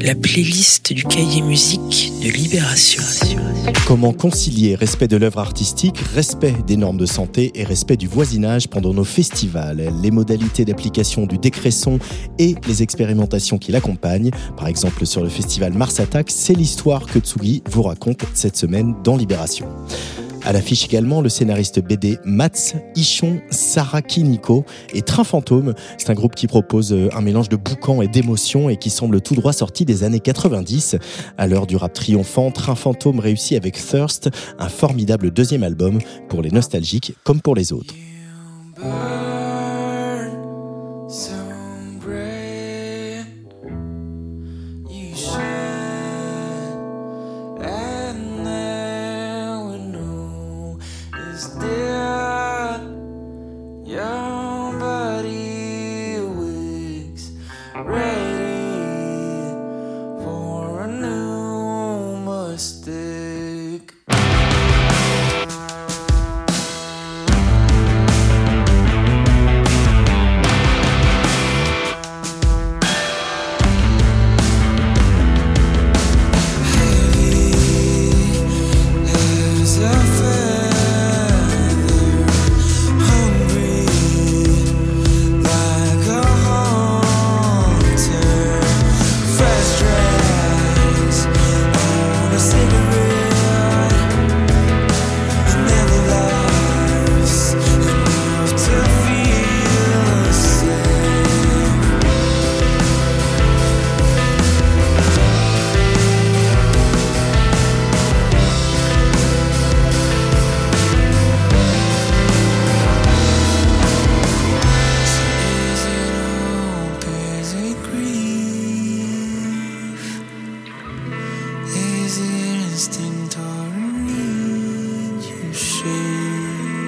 la playlist du cahier musique de Libération. Comment concilier respect de l'œuvre artistique, respect des normes de santé et respect du voisinage pendant nos festivals? Les modalités d'application du décret son et les expérimentations qui l'accompagnent, par exemple sur le festival Mars Attack, c'est l'histoire que Tsugi vous raconte cette semaine dans Libération. À l'affiche également, le scénariste BD Mats Ichon Sarakiniko et Train Fantôme. C'est un groupe qui propose euh, un mélange de boucan et d'émotions et qui semble tout droit sorti des années 90. À l'heure du rap triomphant, Train Fantôme réussit avec Thirst, un formidable deuxième album pour les nostalgiques comme pour les autres. Existent or need you share?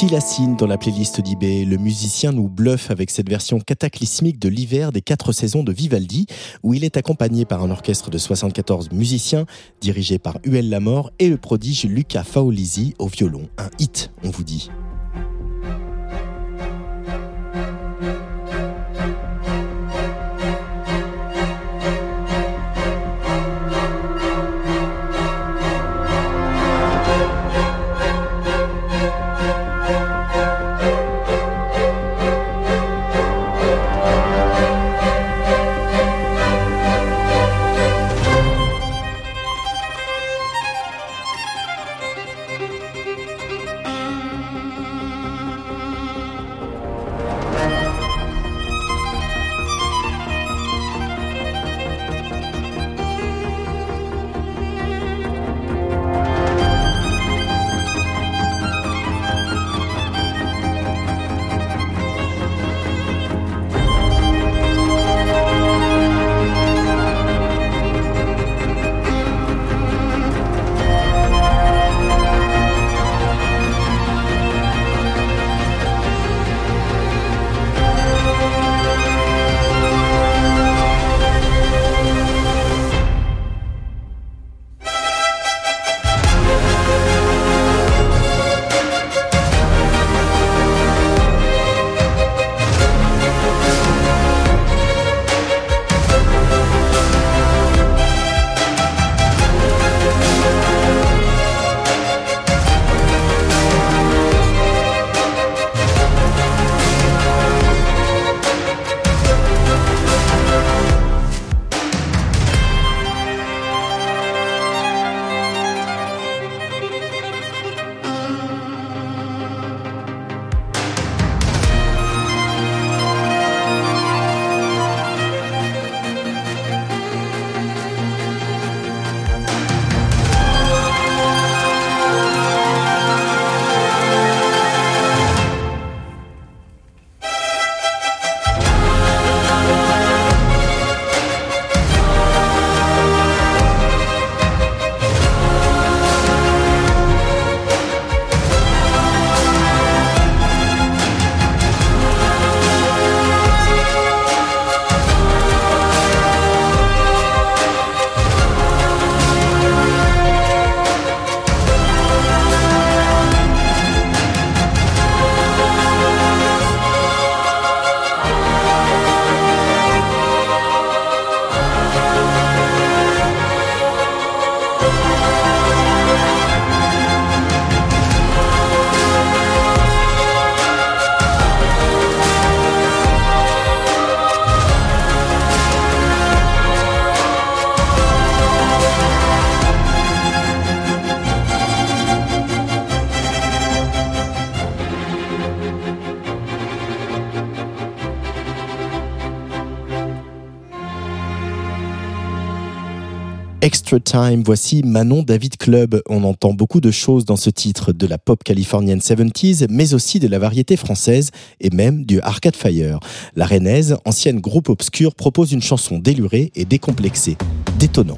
Tilassine dans la playlist d'IB. Le musicien nous bluffe avec cette version cataclysmique de l'hiver des quatre saisons de Vivaldi, où il est accompagné par un orchestre de 74 musiciens, dirigé par Huel Lamort et le prodige Luca Faolisi au violon. Un hit, on vous dit. Time, voici Manon David Club. On entend beaucoup de choses dans ce titre, de la pop californienne 70s, mais aussi de la variété française et même du Arcade Fire. La Rennaise, ancienne groupe obscur, propose une chanson délurée et décomplexée. Détonnant.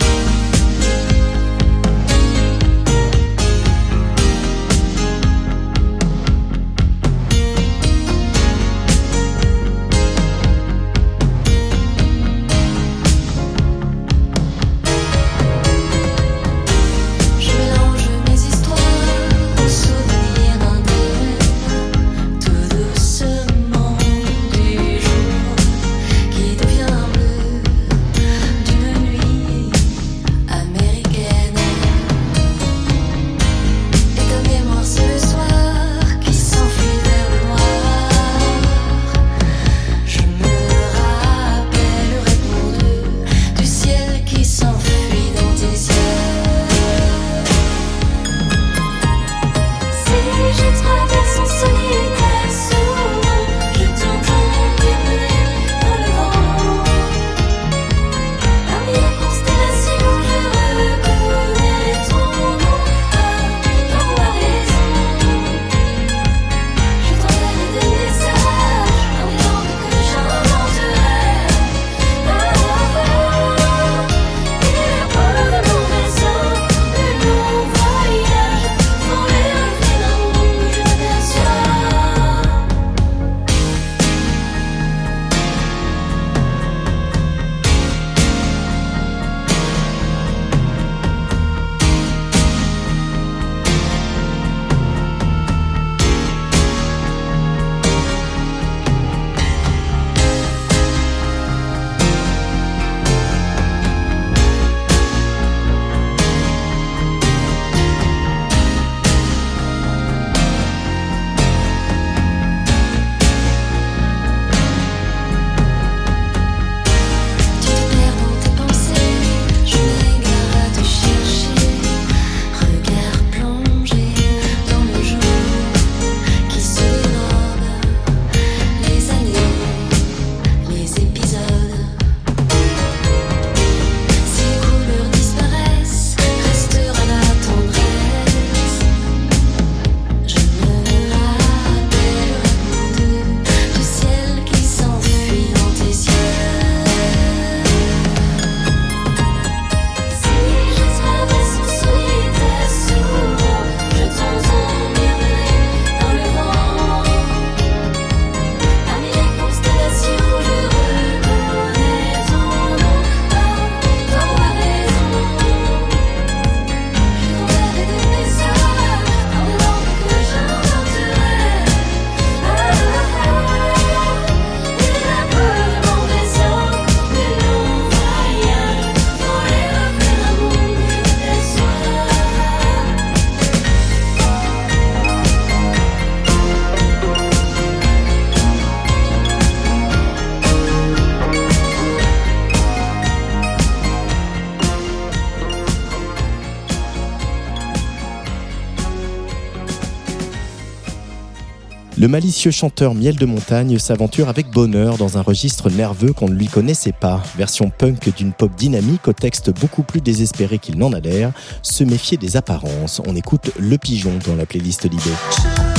Malicieux chanteur Miel de Montagne s'aventure avec bonheur dans un registre nerveux qu'on ne lui connaissait pas. Version punk d'une pop dynamique au texte beaucoup plus désespéré qu'il n'en a l'air, se méfier des apparences. On écoute Le Pigeon dans la playlist Libé.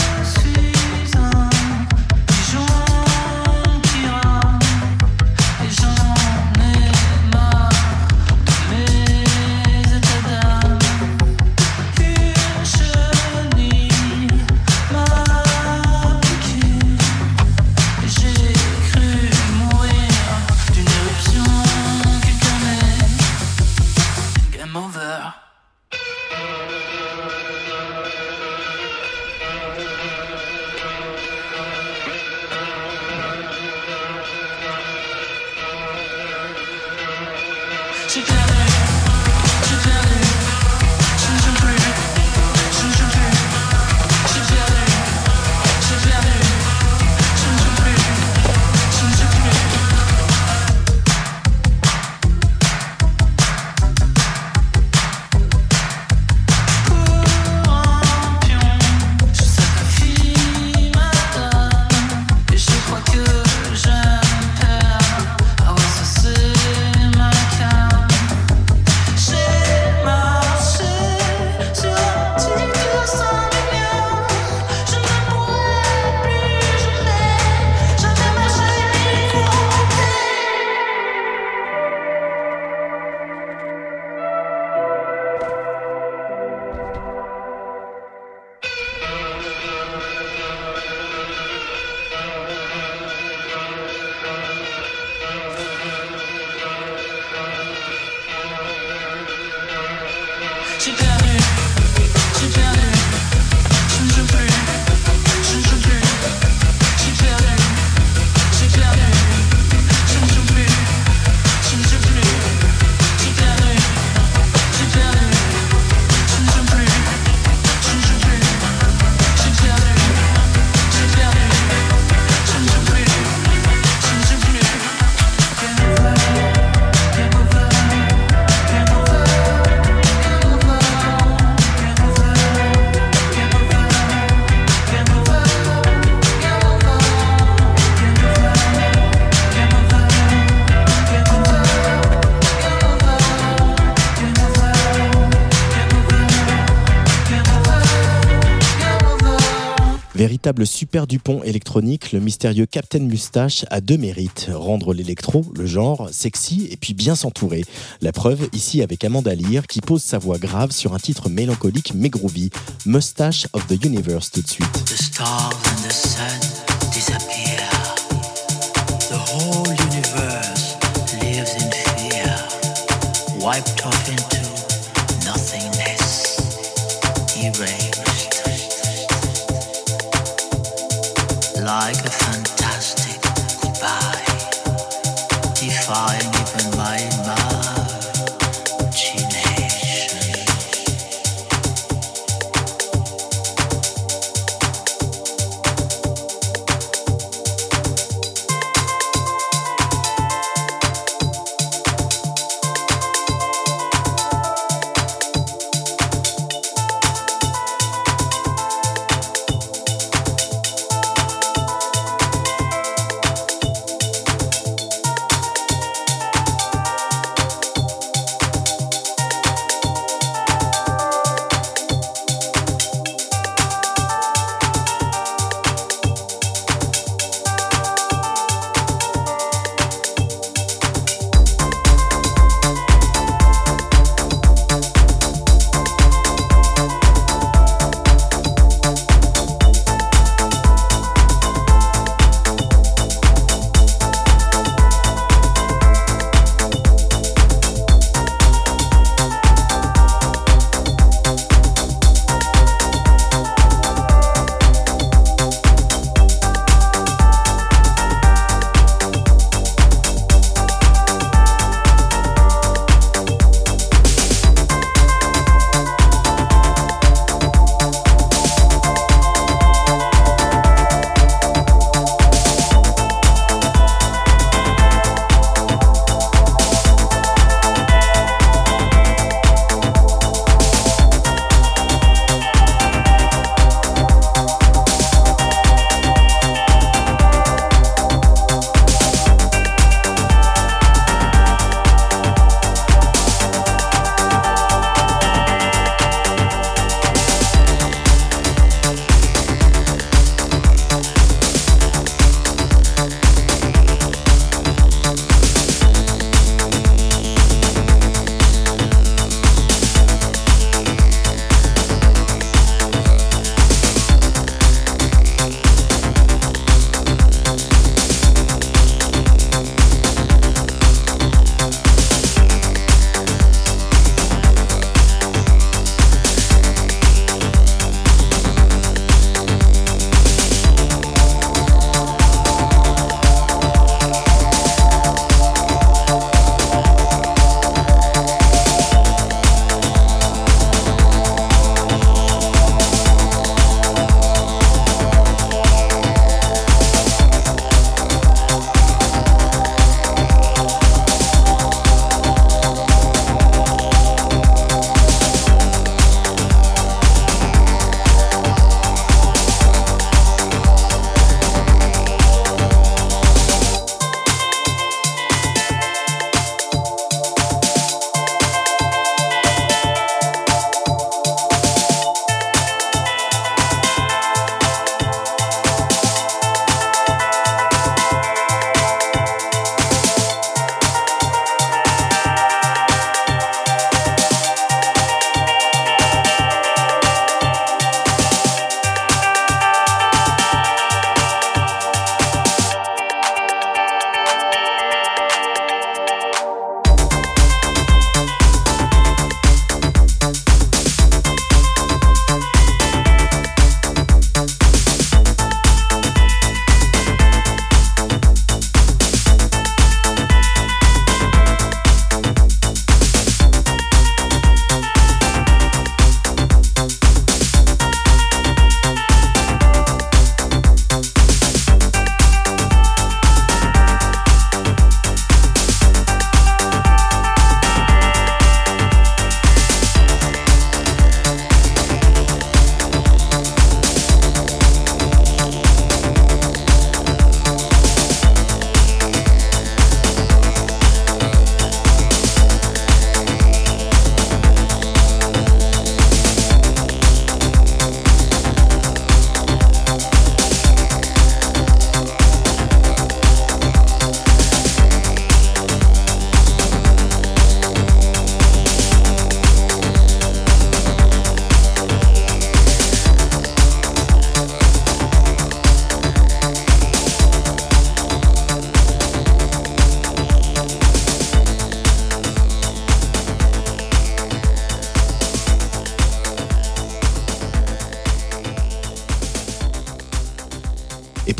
Super Dupont électronique, le mystérieux Captain Moustache a deux mérites. Rendre l'électro, le genre, sexy et puis bien s'entourer. La preuve ici avec Amanda Lear qui pose sa voix grave sur un titre mélancolique mais groovy. Mustache of the Universe tout de suite. The whole universe lives in. Wiped off into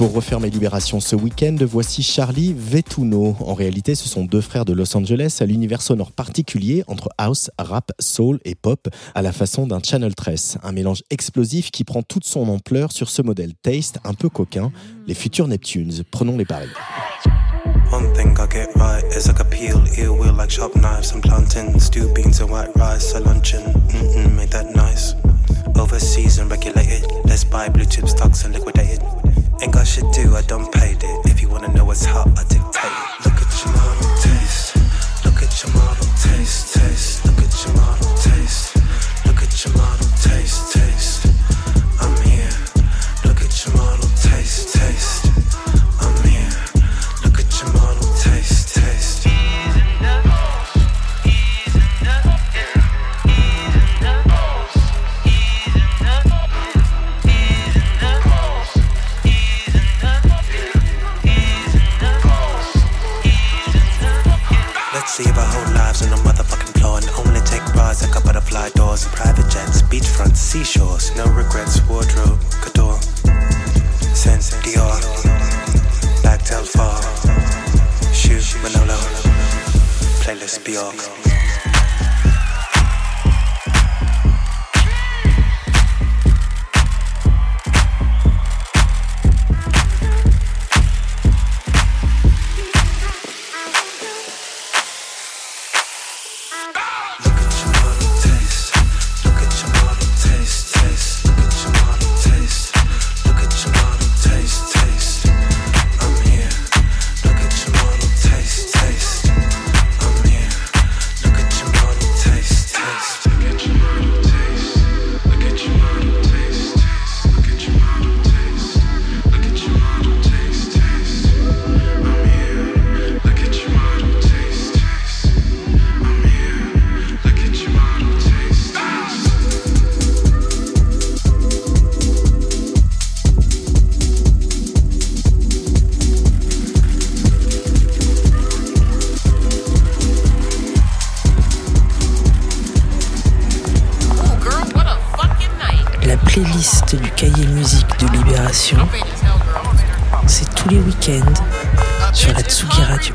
Pour refermer Libération ce week-end, voici Charlie Vetuno. En réalité, ce sont deux frères de Los Angeles à l'univers sonore particulier entre house, rap, soul et pop, à la façon d'un Channel 13. Un mélange explosif qui prend toute son ampleur sur ce modèle taste un peu coquin, les futurs Neptunes. Prenons les paris. One thing I get right is I can peel like sharp knives and plantain, stew beans and white rice, luncheon. Mm-mm, that nice. And regulated. Let's buy stocks and. Ain't got shit do, I done paid it. If you wanna know what's hot, I dictate it. Look at your model taste. Look at your model taste, taste. Look at your model taste. Look at your model taste, taste. Les week-ends sur la Tsugi Radio.